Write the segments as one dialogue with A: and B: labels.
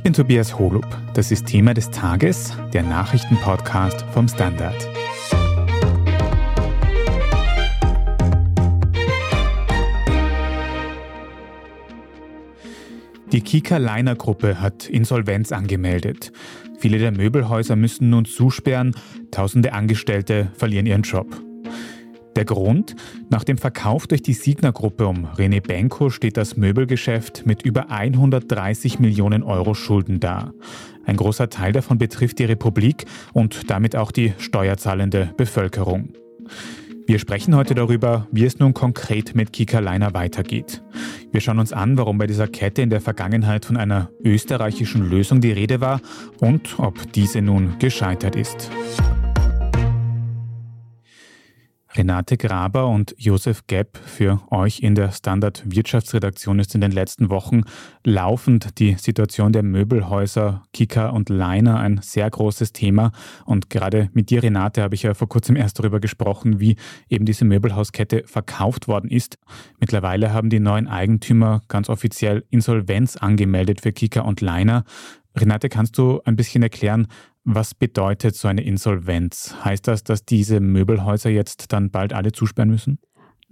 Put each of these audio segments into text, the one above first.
A: Ich bin Tobias Holub. Das ist Thema des Tages, der Nachrichtenpodcast vom Standard. Die Kika Liner Gruppe hat Insolvenz angemeldet. Viele der Möbelhäuser müssen nun zusperren, tausende Angestellte verlieren ihren Job. Der Grund? Nach dem Verkauf durch die Signa-Gruppe um René Benko steht das Möbelgeschäft mit über 130 Millionen Euro Schulden da. Ein großer Teil davon betrifft die Republik und damit auch die steuerzahlende Bevölkerung. Wir sprechen heute darüber, wie es nun konkret mit Kika Leiner weitergeht. Wir schauen uns an, warum bei dieser Kette in der Vergangenheit von einer österreichischen Lösung die Rede war und ob diese nun gescheitert ist. Renate Graber und Josef Gepp, für euch in der Standard Wirtschaftsredaktion ist in den letzten Wochen laufend die Situation der Möbelhäuser Kika und Leiner ein sehr großes Thema. Und gerade mit dir, Renate, habe ich ja vor kurzem erst darüber gesprochen, wie eben diese Möbelhauskette verkauft worden ist. Mittlerweile haben die neuen Eigentümer ganz offiziell Insolvenz angemeldet für Kika und Leiner. Renate, kannst du ein bisschen erklären, was bedeutet so eine Insolvenz? Heißt das, dass diese Möbelhäuser jetzt dann bald alle zusperren müssen?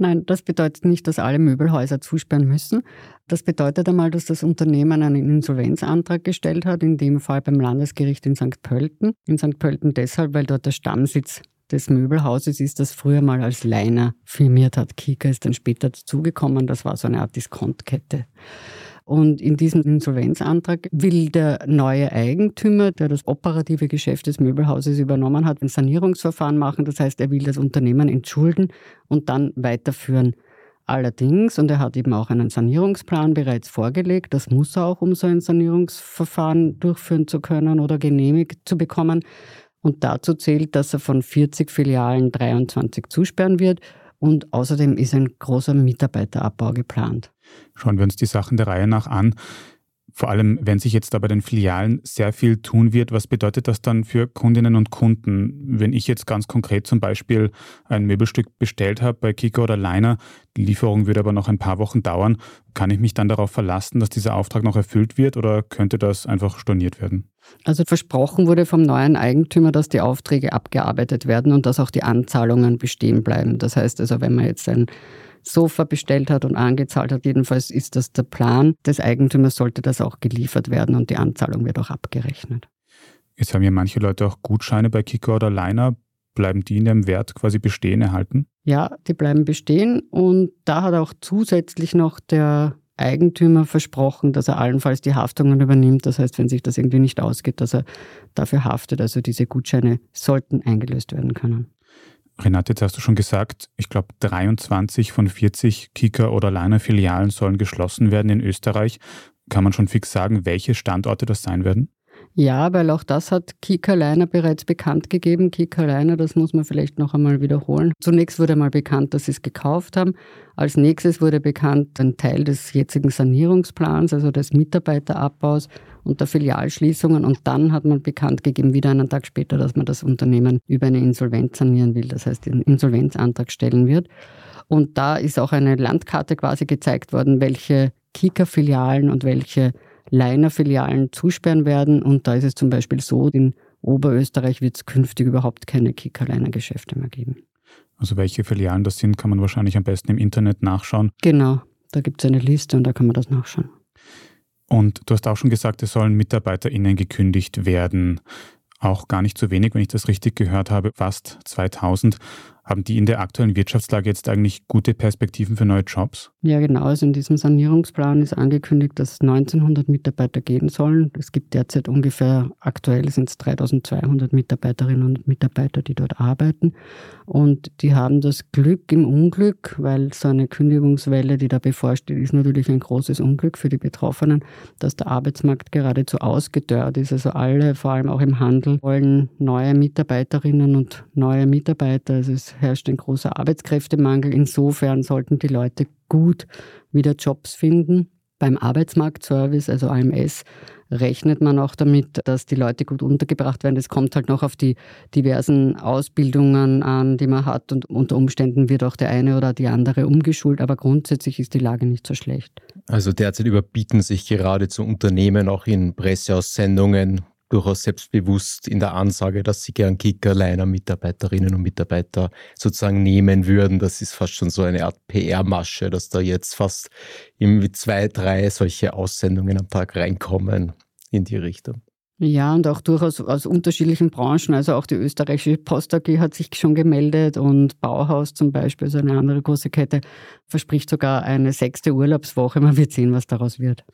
B: Nein, das bedeutet nicht, dass alle Möbelhäuser zusperren müssen. Das bedeutet einmal, dass das Unternehmen einen Insolvenzantrag gestellt hat, in dem Fall beim Landesgericht in St. Pölten. In St. Pölten deshalb, weil dort der Stammsitz des Möbelhauses ist, das früher mal als Leiner firmiert hat. Kika ist dann später dazugekommen, das war so eine Art Diskontkette. Und in diesem Insolvenzantrag will der neue Eigentümer, der das operative Geschäft des Möbelhauses übernommen hat, ein Sanierungsverfahren machen. Das heißt, er will das Unternehmen entschulden und dann weiterführen. Allerdings, und er hat eben auch einen Sanierungsplan bereits vorgelegt, das muss er auch, um so ein Sanierungsverfahren durchführen zu können oder genehmigt zu bekommen. Und dazu zählt, dass er von 40 Filialen 23 zusperren wird und außerdem ist ein großer Mitarbeiterabbau geplant.
A: Schauen wir uns die Sachen der Reihe nach an. Vor allem, wenn sich jetzt da bei den Filialen sehr viel tun wird, was bedeutet das dann für Kundinnen und Kunden? Wenn ich jetzt ganz konkret zum Beispiel ein Möbelstück bestellt habe bei Kiko oder Liner, die Lieferung würde aber noch ein paar Wochen dauern, kann ich mich dann darauf verlassen, dass dieser Auftrag noch erfüllt wird oder könnte das einfach storniert werden?
B: Also versprochen wurde vom neuen Eigentümer, dass die Aufträge abgearbeitet werden und dass auch die Anzahlungen bestehen bleiben. Das heißt also, wenn man jetzt ein Sofa bestellt hat und angezahlt hat. Jedenfalls ist das der Plan des Eigentümers, sollte das auch geliefert werden und die Anzahlung wird auch abgerechnet.
A: Jetzt haben ja manche Leute auch Gutscheine bei Kicker oder Liner. Bleiben die in ihrem Wert quasi bestehen erhalten?
B: Ja, die bleiben bestehen und da hat auch zusätzlich noch der Eigentümer versprochen, dass er allenfalls die Haftungen übernimmt. Das heißt, wenn sich das irgendwie nicht ausgeht, dass er dafür haftet. Also diese Gutscheine sollten eingelöst werden können.
A: Renate, jetzt hast du schon gesagt, ich glaube 23 von 40 Kika- oder Liner-Filialen sollen geschlossen werden in Österreich. Kann man schon fix sagen, welche Standorte das sein werden?
B: Ja, weil auch das hat Kika Leiner bereits bekannt gegeben. Kika Leiner, das muss man vielleicht noch einmal wiederholen. Zunächst wurde mal bekannt, dass sie es gekauft haben. Als nächstes wurde bekannt, ein Teil des jetzigen Sanierungsplans, also des Mitarbeiterabbaus und der Filialschließungen. Und dann hat man bekannt gegeben, wieder einen Tag später, dass man das Unternehmen über eine Insolvenz sanieren will, das heißt einen Insolvenzantrag stellen wird. Und da ist auch eine Landkarte quasi gezeigt worden, welche Kika-Filialen und welche Leiner-Filialen zusperren werden. Und da ist es zum Beispiel so, in Oberösterreich wird es künftig überhaupt keine Kika-Leiner-Geschäfte mehr geben.
A: Also welche Filialen das sind, kann man wahrscheinlich am besten im Internet nachschauen.
B: Genau, da gibt es eine Liste und da kann man das nachschauen.
A: Und du hast auch schon gesagt, es sollen MitarbeiterInnen gekündigt werden. Auch gar nicht so wenig, wenn ich das richtig gehört habe, fast 2000. Haben die in der aktuellen Wirtschaftslage jetzt eigentlich gute Perspektiven für neue Jobs?
B: Ja, genau. Also in diesem Sanierungsplan ist angekündigt, dass 1900 Mitarbeiter gehen sollen. Es gibt derzeit ungefähr, aktuell sind es 3200 Mitarbeiterinnen und Mitarbeiter, die dort arbeiten. Und die haben das Glück im Unglück, weil so eine Kündigungswelle, die da bevorsteht, ist natürlich ein großes Unglück für die Betroffenen, dass der Arbeitsmarkt geradezu ausgedörrt ist. Also alle, vor allem auch im Handel, wollen neue Mitarbeiterinnen und neue Mitarbeiter. Also es herrscht ein großer Arbeitskräftemangel. Insofern sollten die Leute gut wieder Jobs finden. Beim Arbeitsmarktservice, also AMS, rechnet man auch damit, dass die Leute gut untergebracht werden. Es kommt halt noch auf die diversen Ausbildungen an, die man hat und unter Umständen wird auch der eine oder die andere umgeschult, aber grundsätzlich ist die Lage nicht so schlecht.
C: Also derzeit überbieten sich geradezu Unternehmen auch in Presseaussendungen durchaus selbstbewusst in der Ansage, dass sie gern Kickerliner Mitarbeiterinnen und Mitarbeiter sozusagen nehmen würden. Das ist fast schon so eine Art PR-Masche, dass da jetzt fast irgendwie zwei, drei solche Aussendungen am Tag reinkommen in die Richtung.
B: Ja, und auch durchaus aus unterschiedlichen Branchen. Also auch die österreichische Post AG hat sich schon gemeldet und Bauhaus zum Beispiel, so eine andere große Kette, verspricht sogar eine sechste Urlaubswoche. Man wird sehen, was daraus wird.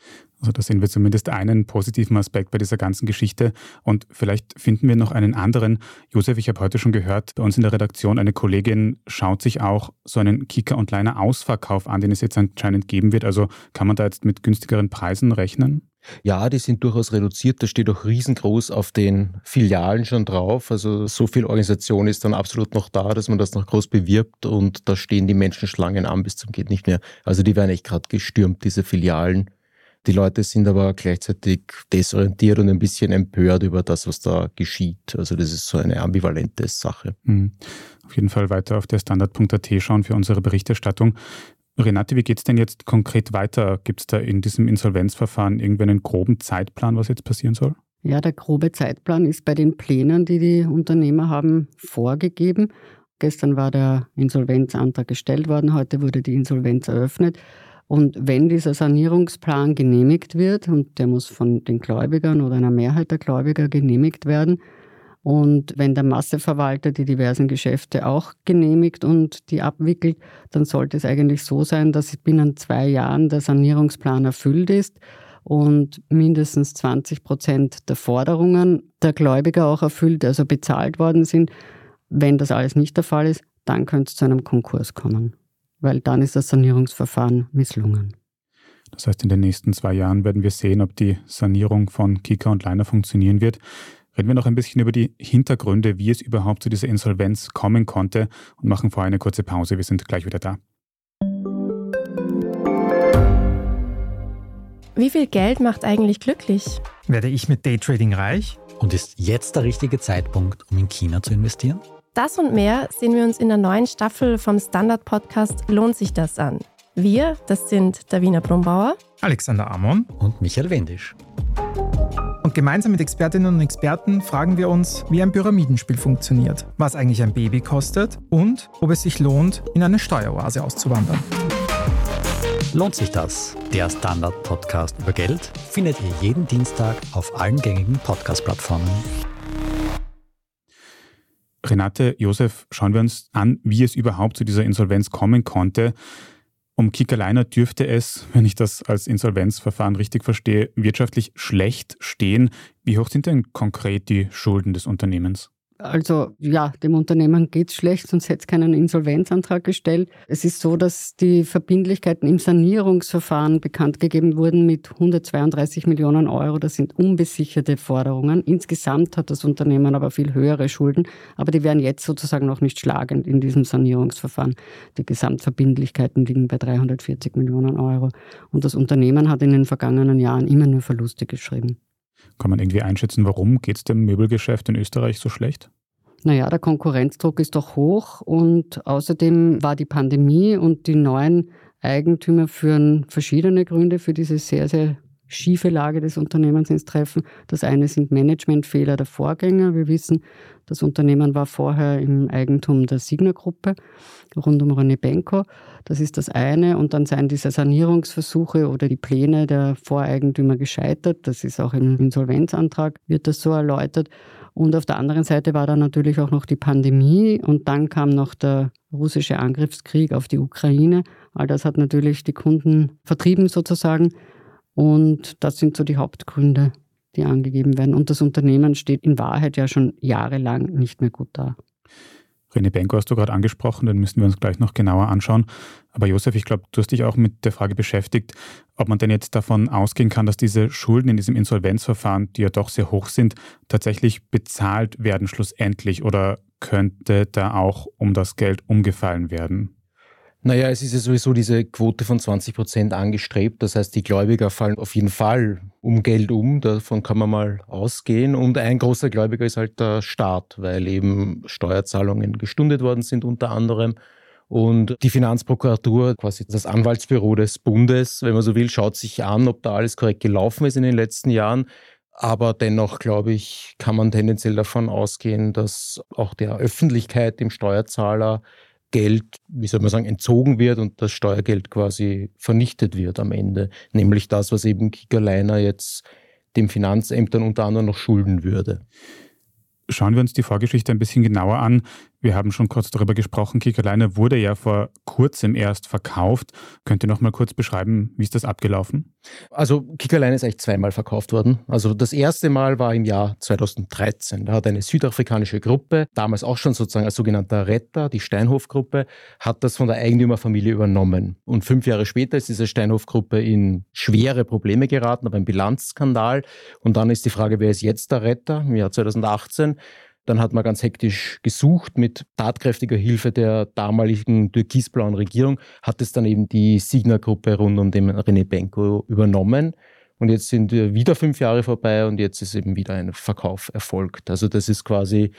D: Also da sehen wir zumindest einen positiven Aspekt bei dieser ganzen Geschichte. Und vielleicht finden wir noch einen anderen. Josef, ich habe heute schon gehört, bei uns in der Redaktion, eine Kollegin schaut sich auch so einen Kicker- und Liner-Ausverkauf an, den es jetzt anscheinend geben wird. Also kann man da jetzt mit günstigeren Preisen rechnen?
C: Ja, die sind durchaus reduziert. Da steht auch riesengroß auf den Filialen schon drauf. Also so viel Organisation ist dann absolut noch da, dass man das noch groß bewirbt und da stehen die Menschenschlangen an bis zum geht nicht mehr. Also die werden echt gerade gestürmt, diese Filialen. Die Leute sind aber gleichzeitig desorientiert und ein bisschen empört über das, was da geschieht. Also das ist so eine ambivalente Sache.
D: Mhm. Auf jeden Fall weiter auf der Standard.at schauen für unsere Berichterstattung. Renate, wie geht es denn jetzt konkret weiter? Gibt es da in diesem Insolvenzverfahren irgendwie einen groben Zeitplan, was jetzt passieren soll?
B: Ja, der grobe Zeitplan ist bei den Plänen, die die Unternehmer haben, vorgegeben. Gestern war der Insolvenzantrag gestellt worden, heute wurde die Insolvenz eröffnet. Und wenn dieser Sanierungsplan genehmigt wird, und der muss von den Gläubigern oder einer Mehrheit der Gläubiger genehmigt werden, und wenn der Masseverwalter die diversen Geschäfte auch genehmigt und die abwickelt, dann sollte es eigentlich so sein, dass binnen zwei Jahren der Sanierungsplan erfüllt ist und mindestens 20 Prozent der Forderungen der Gläubiger auch erfüllt, also bezahlt worden sind. Wenn das alles nicht der Fall ist, dann könnte es zu einem Konkurs kommen, weil dann ist das Sanierungsverfahren misslungen.
D: Das heißt, in den nächsten zwei Jahren werden wir sehen, ob die Sanierung von Kika und Leiner funktionieren wird. Reden wir noch ein bisschen über die Hintergründe, wie es überhaupt zu dieser Insolvenz kommen konnte und machen vorher eine kurze Pause. Wir sind gleich wieder da.
E: Wie viel Geld macht eigentlich glücklich?
F: Werde ich mit Daytrading reich?
G: Und ist jetzt der richtige Zeitpunkt, um in China zu investieren?
E: Das und mehr sehen wir uns in der neuen Staffel vom Standard-Podcast Lohnt sich das an? Wir, das sind Davina Brumbauer,
F: Alexander Amon
G: und Michael Wendisch.
F: Gemeinsam mit Expertinnen und Experten fragen wir uns, wie ein Pyramidenspiel funktioniert, was eigentlich ein Baby kostet und ob es sich lohnt, in eine Steueroase auszuwandern.
G: Lohnt sich das? Der Standard-Podcast über Geld findet ihr jeden Dienstag auf allen gängigen Podcast-Plattformen.
D: Renate, Josef, schauen wir uns an, wie es überhaupt zu dieser Insolvenz kommen konnte. Um Kickerleiner dürfte es, wenn ich das als Insolvenzverfahren richtig verstehe, wirtschaftlich schlecht stehen. Wie hoch sind denn konkret die Schulden des Unternehmens?
B: Also ja, dem Unternehmen geht es schlecht, sonst hätte es keinen Insolvenzantrag gestellt. Es ist so, dass die Verbindlichkeiten im Sanierungsverfahren bekannt gegeben wurden mit 132 Millionen Euro. Das sind unbesicherte Forderungen. Insgesamt hat das Unternehmen aber viel höhere Schulden, aber die werden jetzt sozusagen noch nicht schlagend in diesem Sanierungsverfahren. Die Gesamtverbindlichkeiten liegen bei 340 Millionen Euro. Und das Unternehmen hat in den vergangenen Jahren immer nur Verluste geschrieben.
D: Kann man irgendwie einschätzen, warum geht es dem Möbelgeschäft in Österreich so schlecht?
B: Naja, der Konkurrenzdruck ist doch hoch und außerdem war die Pandemie und die neuen Eigentümer führen verschiedene Gründe für diese sehr, sehr schiefe Lage des Unternehmens ins Treffen. Das eine sind Managementfehler der Vorgänger. Wir wissen, das Unternehmen war vorher im Eigentum der Signer-Gruppe rund um René Benko. Das ist das eine. Und dann seien diese Sanierungsversuche oder die Pläne der Voreigentümer gescheitert. Das ist auch im Insolvenzantrag, wird das so erläutert. Und auf der anderen Seite war dann natürlich auch noch die Pandemie und dann kam noch der russische Angriffskrieg auf die Ukraine. All das hat natürlich die Kunden vertrieben sozusagen. Und das sind so die Hauptgründe, die angegeben werden. Und das Unternehmen steht in Wahrheit ja schon jahrelang nicht mehr gut da.
D: René Benko hast du gerade angesprochen, den müssen wir uns gleich noch genauer anschauen. Aber Josef, ich glaube, du hast dich auch mit der Frage beschäftigt, ob man denn jetzt davon ausgehen kann, dass diese Schulden in diesem Insolvenzverfahren, die ja doch sehr hoch sind, tatsächlich bezahlt werden schlussendlich oder könnte da auch um das Geld umgefallen werden?
C: Naja, es ist ja sowieso diese Quote von 20 Prozent angestrebt. Das heißt, die Gläubiger fallen auf jeden Fall um Geld um. Davon kann man mal ausgehen. Und ein großer Gläubiger ist halt der Staat, weil eben Steuerzahlungen gestundet worden sind unter anderem. Und die Finanzprokuratur, quasi das Anwaltsbüro des Bundes, wenn man so will, schaut sich an, ob da alles korrekt gelaufen ist in den letzten Jahren. Aber dennoch, glaube ich, kann man tendenziell davon ausgehen, dass auch der Öffentlichkeit, dem Steuerzahler, Geld, wie soll man sagen, entzogen wird und das Steuergeld quasi vernichtet wird am Ende. Nämlich das, was eben Kickerliner jetzt dem Finanzämtern unter anderem noch schulden würde.
D: Schauen wir uns die Vorgeschichte ein bisschen genauer an. Wir haben schon kurz darüber gesprochen. Kickerleiner wurde ja vor kurzem erst verkauft. Könnt ihr noch mal kurz beschreiben, wie ist das abgelaufen?
C: Also Kickerleiner ist eigentlich zweimal verkauft worden. Also das erste Mal war im Jahr 2013. Da hat eine südafrikanische Gruppe, damals auch schon sozusagen als sogenannter Retter, die Steinhof-Gruppe, hat das von der Eigentümerfamilie übernommen. Und fünf Jahre später ist diese Steinhof-Gruppe in schwere Probleme geraten, aber ein Bilanzskandal. Und dann ist die Frage, wer ist jetzt der Retter im Jahr 2018? Dann hat man ganz hektisch gesucht mit tatkräftiger Hilfe der damaligen türkisblauen Regierung, hat es dann eben die Signa-Gruppe rund um den René Benko übernommen. Und jetzt sind wieder fünf Jahre vorbei und jetzt ist eben wieder ein Verkauf erfolgt. Also das ist quasi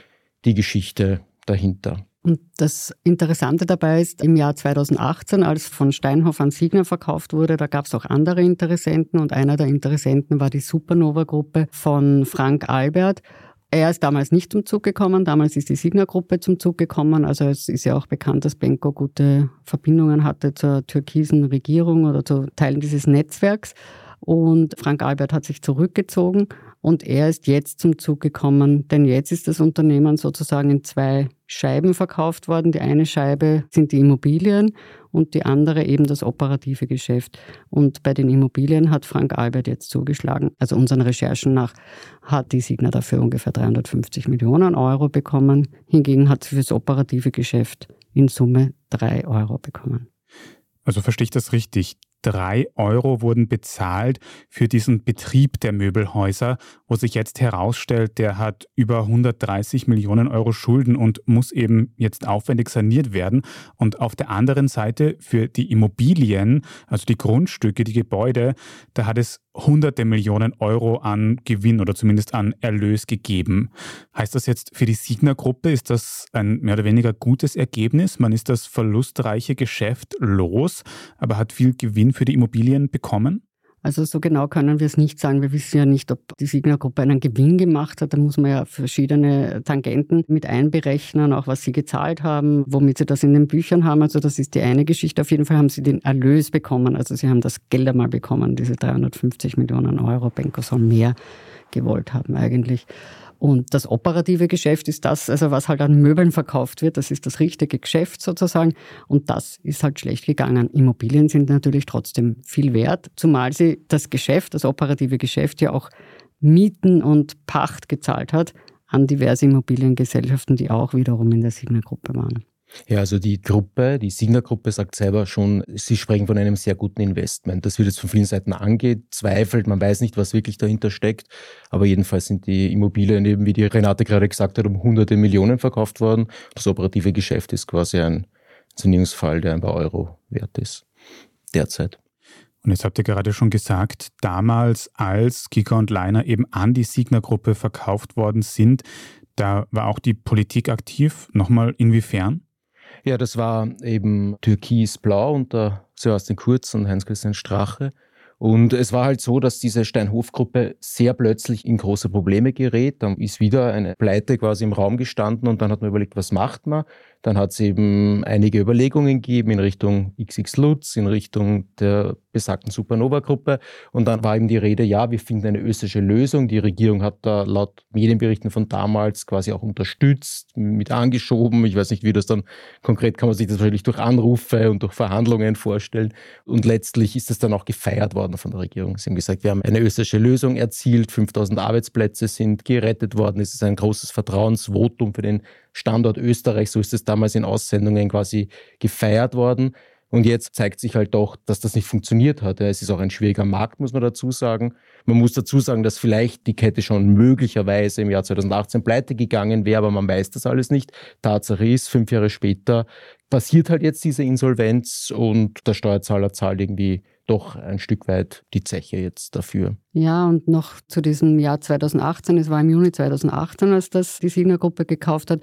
C: die Geschichte dahinter.
B: Und das Interessante dabei ist, im Jahr 2018, als von Steinhoff an Signa verkauft wurde, da gab es auch andere Interessenten und einer der Interessenten war die Supernova-Gruppe von Frank Albert. Er ist damals nicht zum Zug gekommen, damals ist die Signa-Gruppe zum Zug gekommen. Also es ist ja auch bekannt, dass Benko gute Verbindungen hatte zur türkisen Regierung oder zu Teilen dieses Netzwerks. Und Frank Albert hat sich zurückgezogen und er ist jetzt zum Zug gekommen, denn jetzt ist das Unternehmen sozusagen in zwei Scheiben verkauft worden. Die eine Scheibe sind die Immobilien und die andere eben das operative Geschäft. Und bei den Immobilien hat Frank Albert jetzt zugeschlagen. Also unseren Recherchen nach hat die Signa dafür ungefähr 350 Millionen Euro bekommen. Hingegen hat sie für das operative Geschäft in Summe drei Euro bekommen.
D: Also verstehe ich das richtig? Drei Euro wurden bezahlt für diesen Betrieb der Möbelhäuser, wo sich jetzt herausstellt, der hat über 130 Millionen Euro Schulden und muss eben jetzt aufwendig saniert werden. Und auf der anderen Seite für die Immobilien, also die Grundstücke, die Gebäude, da hat es hunderte Millionen Euro an Gewinn oder zumindest an Erlös gegeben. Heißt das jetzt für die Signa-Gruppe, ist das ein mehr oder weniger gutes Ergebnis? Man ist das verlustreiche Geschäft los, aber hat viel Gewinn für die Immobilien bekommen?
B: Also so genau können wir es nicht sagen. Wir wissen ja nicht, ob die Signa-Gruppe einen Gewinn gemacht hat. Da muss man ja verschiedene Tangenten mit einberechnen, auch was sie gezahlt haben, womit sie das in den Büchern haben. Also das ist die eine Geschichte. Auf jeden Fall haben sie den Erlös bekommen. Also sie haben das Geld einmal bekommen, diese 350 Millionen Euro. Benko soll mehr gewollt haben eigentlich. Und das operative Geschäft ist das, also was halt an Möbeln verkauft wird, das ist das richtige Geschäft sozusagen. Und das ist halt schlecht gegangen. Immobilien sind natürlich trotzdem viel wert, zumal sie das Geschäft, das operative Geschäft ja auch Mieten und Pacht gezahlt hat an diverse Immobiliengesellschaften, die auch wiederum in der Signa-Gruppe waren.
C: Ja, also die Gruppe, die Signa-Gruppe sagt selber schon, sie sprechen von einem sehr guten Investment. Das wird jetzt von vielen Seiten angezweifelt, man weiß nicht, was wirklich dahinter steckt, aber jedenfalls sind die Immobilien eben, wie die Renate gerade gesagt hat, um hunderte Millionen verkauft worden. Das operative Geschäft ist quasi ein Sanierungsfall, der ein paar Euro wert ist, derzeit.
D: Und jetzt habt ihr gerade schon gesagt, damals, als Kika und Leiner eben an die Signa-Gruppe verkauft worden sind, da war auch die Politik aktiv. Nochmal inwiefern?
C: Ja, das war eben Türkis-Blau unter Sebastian Kurz und Heinz-Christian Strache. Und es war halt so, dass diese Steinhof-Gruppe sehr plötzlich in große Probleme gerät. Dann ist wieder eine Pleite quasi im Raum gestanden und dann hat man überlegt, was macht man? Dann hat es eben einige Überlegungen gegeben in Richtung XX Lutz, in Richtung der besagten Supernova-Gruppe. Und dann war eben die Rede, ja, wir finden eine österreichische Lösung. Die Regierung hat da laut Medienberichten von damals quasi auch unterstützt, mit angeschoben. Ich weiß nicht, wie das dann konkret kann man sich das wahrscheinlich durch Anrufe und durch Verhandlungen vorstellen. Und letztlich ist das dann auch gefeiert worden von der Regierung. Sie haben gesagt, wir haben eine österreichische Lösung erzielt, 5000 Arbeitsplätze sind gerettet worden. Es ist ein großes Vertrauensvotum für den Standort Österreich, so ist es damals in Aussendungen quasi gefeiert worden. Und jetzt zeigt sich halt doch, dass das nicht funktioniert hat. Es ist auch ein schwieriger Markt, muss man dazu sagen. Man muss dazu sagen, dass vielleicht die Kette schon möglicherweise im Jahr 2018 pleite gegangen wäre, aber man weiß das alles nicht. Tatsache ist, fünf Jahre später passiert halt jetzt diese Insolvenz und der Steuerzahler zahlt irgendwie doch ein Stück weit die Zeche jetzt dafür.
B: Ja, und noch zu diesem Jahr 2018, es war im Juni 2018, als das die Signer-Gruppe gekauft hat,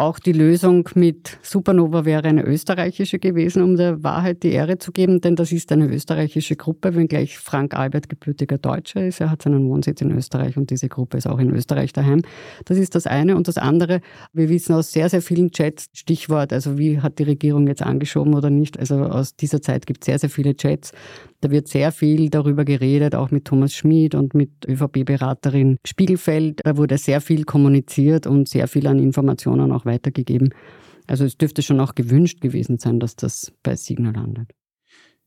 B: auch die Lösung mit Supernova wäre eine österreichische gewesen, um der Wahrheit die Ehre zu geben, denn das ist eine österreichische Gruppe, wenngleich Frank Albert gebürtiger Deutscher ist. Er hat seinen Wohnsitz in Österreich und diese Gruppe ist auch in Österreich daheim. Das ist das eine. Und das andere, wir wissen aus sehr, sehr vielen Chats, Stichwort, also wie hat die Regierung jetzt angeschoben oder nicht. Also aus dieser Zeit gibt es sehr, sehr viele Chats. Da wird sehr viel darüber geredet, auch mit Thomas Schmid und mit ÖVP-Beraterin Spiegelfeld. Da wurde sehr viel kommuniziert und sehr viel an Informationen auch weitergegeben. Also es dürfte schon auch gewünscht gewesen sein, dass das bei Signal landet.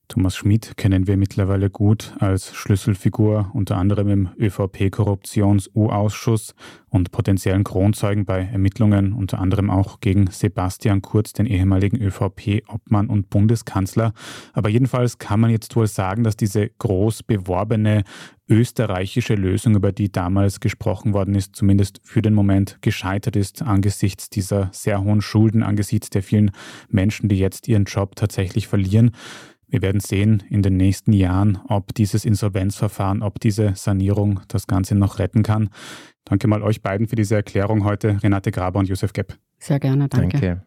A: Thomas Schmid kennen wir mittlerweile gut als Schlüsselfigur unter anderem im ÖVP-Korruptions-U-Ausschuss und potenziellen Kronzeugen bei Ermittlungen unter anderem auch gegen Sebastian Kurz, den ehemaligen ÖVP-Obmann und Bundeskanzler. Aber jedenfalls kann man jetzt wohl sagen, dass diese groß beworbene österreichische Lösung, über die damals gesprochen worden ist, zumindest für den Moment gescheitert ist angesichts dieser sehr hohen Schulden, angesichts der vielen Menschen, die jetzt ihren Job tatsächlich verlieren. Wir werden sehen in den nächsten Jahren, ob dieses Insolvenzverfahren, ob diese Sanierung das Ganze noch retten kann. Danke mal euch beiden für diese Erklärung heute, Renate Graber und Josef Gepp.
B: Sehr gerne, danke.
C: Danke.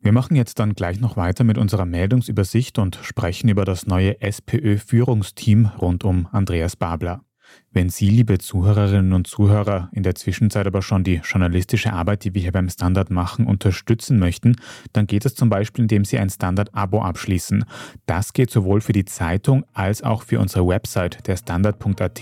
A: Wir machen jetzt dann gleich noch weiter mit unserer Meldungsübersicht und sprechen über das neue SPÖ-Führungsteam rund um Andreas Babler. Wenn Sie, liebe Zuhörerinnen und Zuhörer, in der Zwischenzeit aber schon die journalistische Arbeit, die wir hier beim Standard machen, unterstützen möchten, dann geht es zum Beispiel, indem Sie ein Standard-Abo abschließen. Das geht sowohl für die Zeitung als auch für unsere Website, der Standard.at.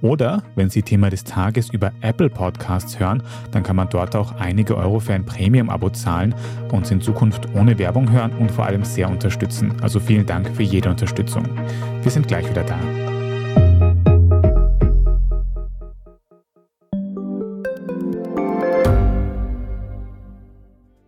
A: Oder wenn Sie Thema des Tages über Apple Podcasts hören, dann kann man dort auch einige Euro für ein Premium-Abo zahlen, uns in Zukunft ohne Werbung hören und vor allem sehr unterstützen. Also vielen Dank für jede Unterstützung. Wir sind gleich wieder da.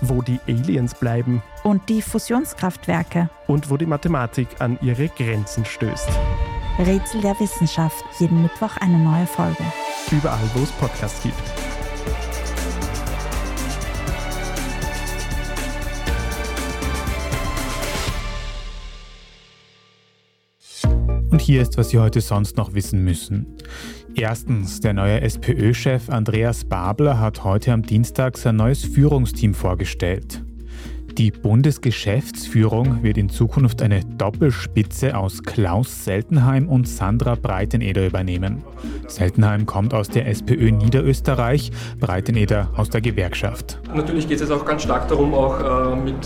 H: Wo die Aliens bleiben.
I: Und die Fusionskraftwerke.
H: Und wo die Mathematik an ihre Grenzen stößt.
I: Rätsel der Wissenschaft. Jeden Mittwoch eine neue Folge.
H: Überall, wo es Podcasts gibt.
A: Und hier ist, was Sie heute sonst noch wissen müssen. Erstens, der neue SPÖ-Chef Andreas Babler hat heute am Dienstag sein neues Führungsteam vorgestellt. Die Bundesgeschäftsführung wird in Zukunft eine Doppelspitze aus Klaus Seltenheim und Sandra Breiteneder übernehmen. Seltenheim kommt aus der SPÖ Niederösterreich, Breiteneder aus der Gewerkschaft.
J: Natürlich geht es auch ganz stark darum, auch äh, mit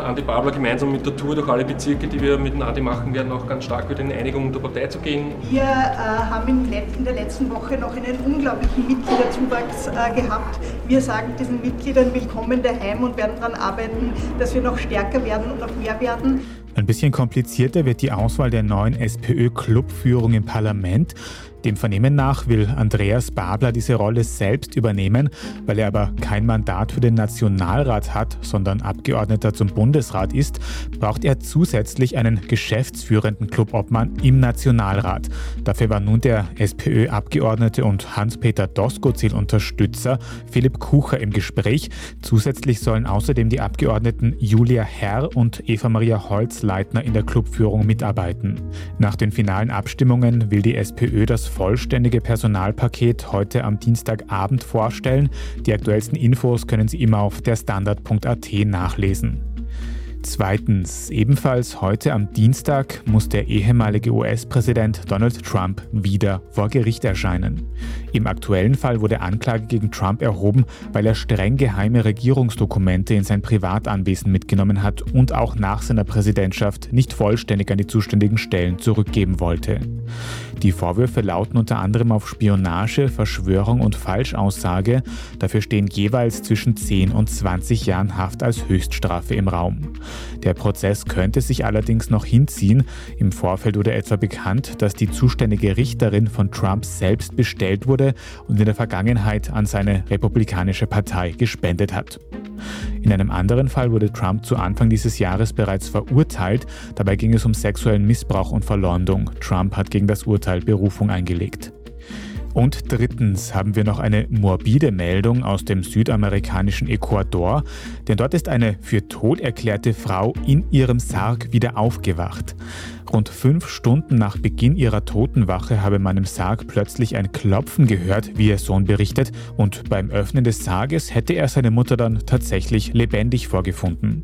J: Andi Babler gemeinsam mit der Tour durch alle Bezirke, die wir mit Andi machen werden, auch ganz stark wieder in Einigung der Partei zu gehen.
K: Wir äh, haben in der letzten Woche noch einen unglaublichen Mitgliederzuwachs äh, gehabt. Wir sagen diesen Mitgliedern willkommen daheim und werden daran arbeiten, dass wir noch stärker werden und noch mehr werden.
A: Ein bisschen komplizierter wird die Auswahl der neuen SPÖ-Clubführung im Parlament. Dem Vernehmen nach will Andreas Babler diese Rolle selbst übernehmen, weil er aber kein Mandat für den Nationalrat hat, sondern Abgeordneter zum Bundesrat ist, braucht er zusätzlich einen geschäftsführenden Clubobmann im Nationalrat. Dafür war nun der SPÖ-Abgeordnete und Hans-Peter Doskozil-Unterstützer Philipp Kucher im Gespräch. Zusätzlich sollen außerdem die Abgeordneten Julia Herr und Eva-Maria Holzleitner in der Clubführung mitarbeiten. Nach den finalen Abstimmungen will die SPÖ das vollständige Personalpaket heute am Dienstagabend vorstellen. Die aktuellsten Infos können Sie immer auf der Standard.at nachlesen. Zweitens, ebenfalls heute am Dienstag muss der ehemalige US-Präsident Donald Trump wieder vor Gericht erscheinen. Im aktuellen Fall wurde Anklage gegen Trump erhoben, weil er streng geheime Regierungsdokumente in sein Privatanwesen mitgenommen hat und auch nach seiner Präsidentschaft nicht vollständig an die zuständigen Stellen zurückgeben wollte. Die Vorwürfe lauten unter anderem auf Spionage, Verschwörung und Falschaussage. Dafür stehen jeweils zwischen 10 und 20 Jahren Haft als Höchststrafe im Raum. Der Prozess könnte sich allerdings noch hinziehen. Im Vorfeld wurde etwa bekannt, dass die zuständige Richterin von Trump selbst bestellt wurde und in der Vergangenheit an seine republikanische Partei gespendet hat. In einem anderen Fall wurde Trump zu Anfang dieses Jahres bereits verurteilt. Dabei ging es um sexuellen Missbrauch und Verleumdung. Trump hat gegen das Urteil Berufung eingelegt. Und drittens haben wir noch eine morbide Meldung aus dem südamerikanischen Ecuador, denn dort ist eine für tot erklärte Frau in ihrem Sarg wieder aufgewacht. Rund fünf Stunden nach Beginn ihrer Totenwache habe man im Sarg plötzlich ein Klopfen gehört, wie ihr Sohn berichtet, und beim Öffnen des Sarges hätte er seine Mutter dann tatsächlich lebendig vorgefunden.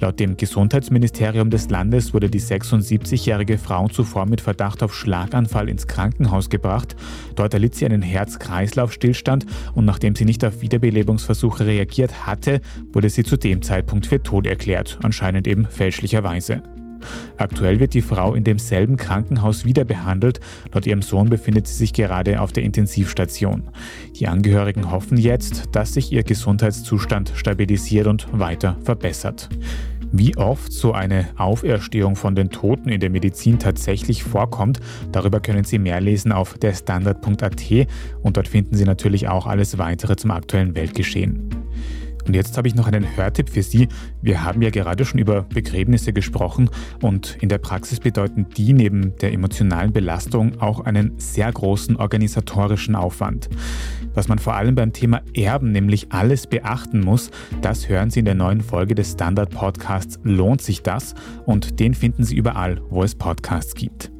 A: Laut dem Gesundheitsministerium des Landes wurde die 76-jährige Frau zuvor mit Verdacht auf Schlaganfall ins Krankenhaus gebracht. Dort erlitt sie einen Herz-Kreislauf-Stillstand und nachdem sie nicht auf Wiederbelebungsversuche reagiert hatte, wurde sie zu dem Zeitpunkt für tot erklärt, anscheinend eben fälschlicherweise. Aktuell wird die Frau in demselben Krankenhaus wieder behandelt. Laut ihrem Sohn befindet sie sich gerade auf der Intensivstation. Die Angehörigen hoffen jetzt, dass sich ihr Gesundheitszustand stabilisiert und weiter verbessert. Wie oft so eine Auferstehung von den Toten in der Medizin tatsächlich vorkommt, darüber können Sie mehr lesen auf derstandard.at und dort finden Sie natürlich auch alles weitere zum aktuellen Weltgeschehen. Und jetzt habe ich noch einen Hörtipp für Sie. Wir haben ja gerade schon über Begräbnisse gesprochen und in der Praxis bedeuten die neben der emotionalen Belastung auch einen sehr großen organisatorischen Aufwand. Was man vor allem beim Thema Erben nämlich alles beachten muss, das hören Sie in der neuen Folge des Standard Podcasts Lohnt sich das? Und den finden Sie überall, wo es Podcasts gibt.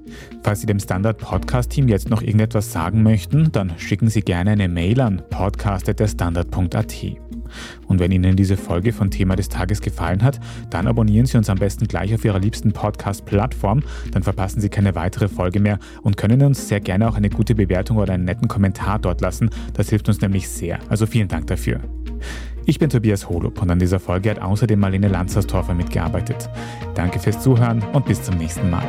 A: Falls Sie dem Standard Podcast Team jetzt noch irgendetwas sagen möchten, dann schicken Sie gerne eine Mail an podcast.derstandard.at. Und wenn Ihnen diese Folge von Thema des Tages gefallen hat, dann abonnieren Sie uns am besten gleich auf Ihrer liebsten Podcast-Plattform, dann verpassen Sie keine weitere Folge mehr und können uns sehr gerne auch eine gute Bewertung oder einen netten Kommentar dort lassen. Das hilft uns nämlich sehr. Also vielen Dank dafür. Ich bin Tobias Holub und an dieser Folge hat außerdem Marlene Lanzerstorfer mitgearbeitet. Danke fürs Zuhören und bis zum nächsten Mal.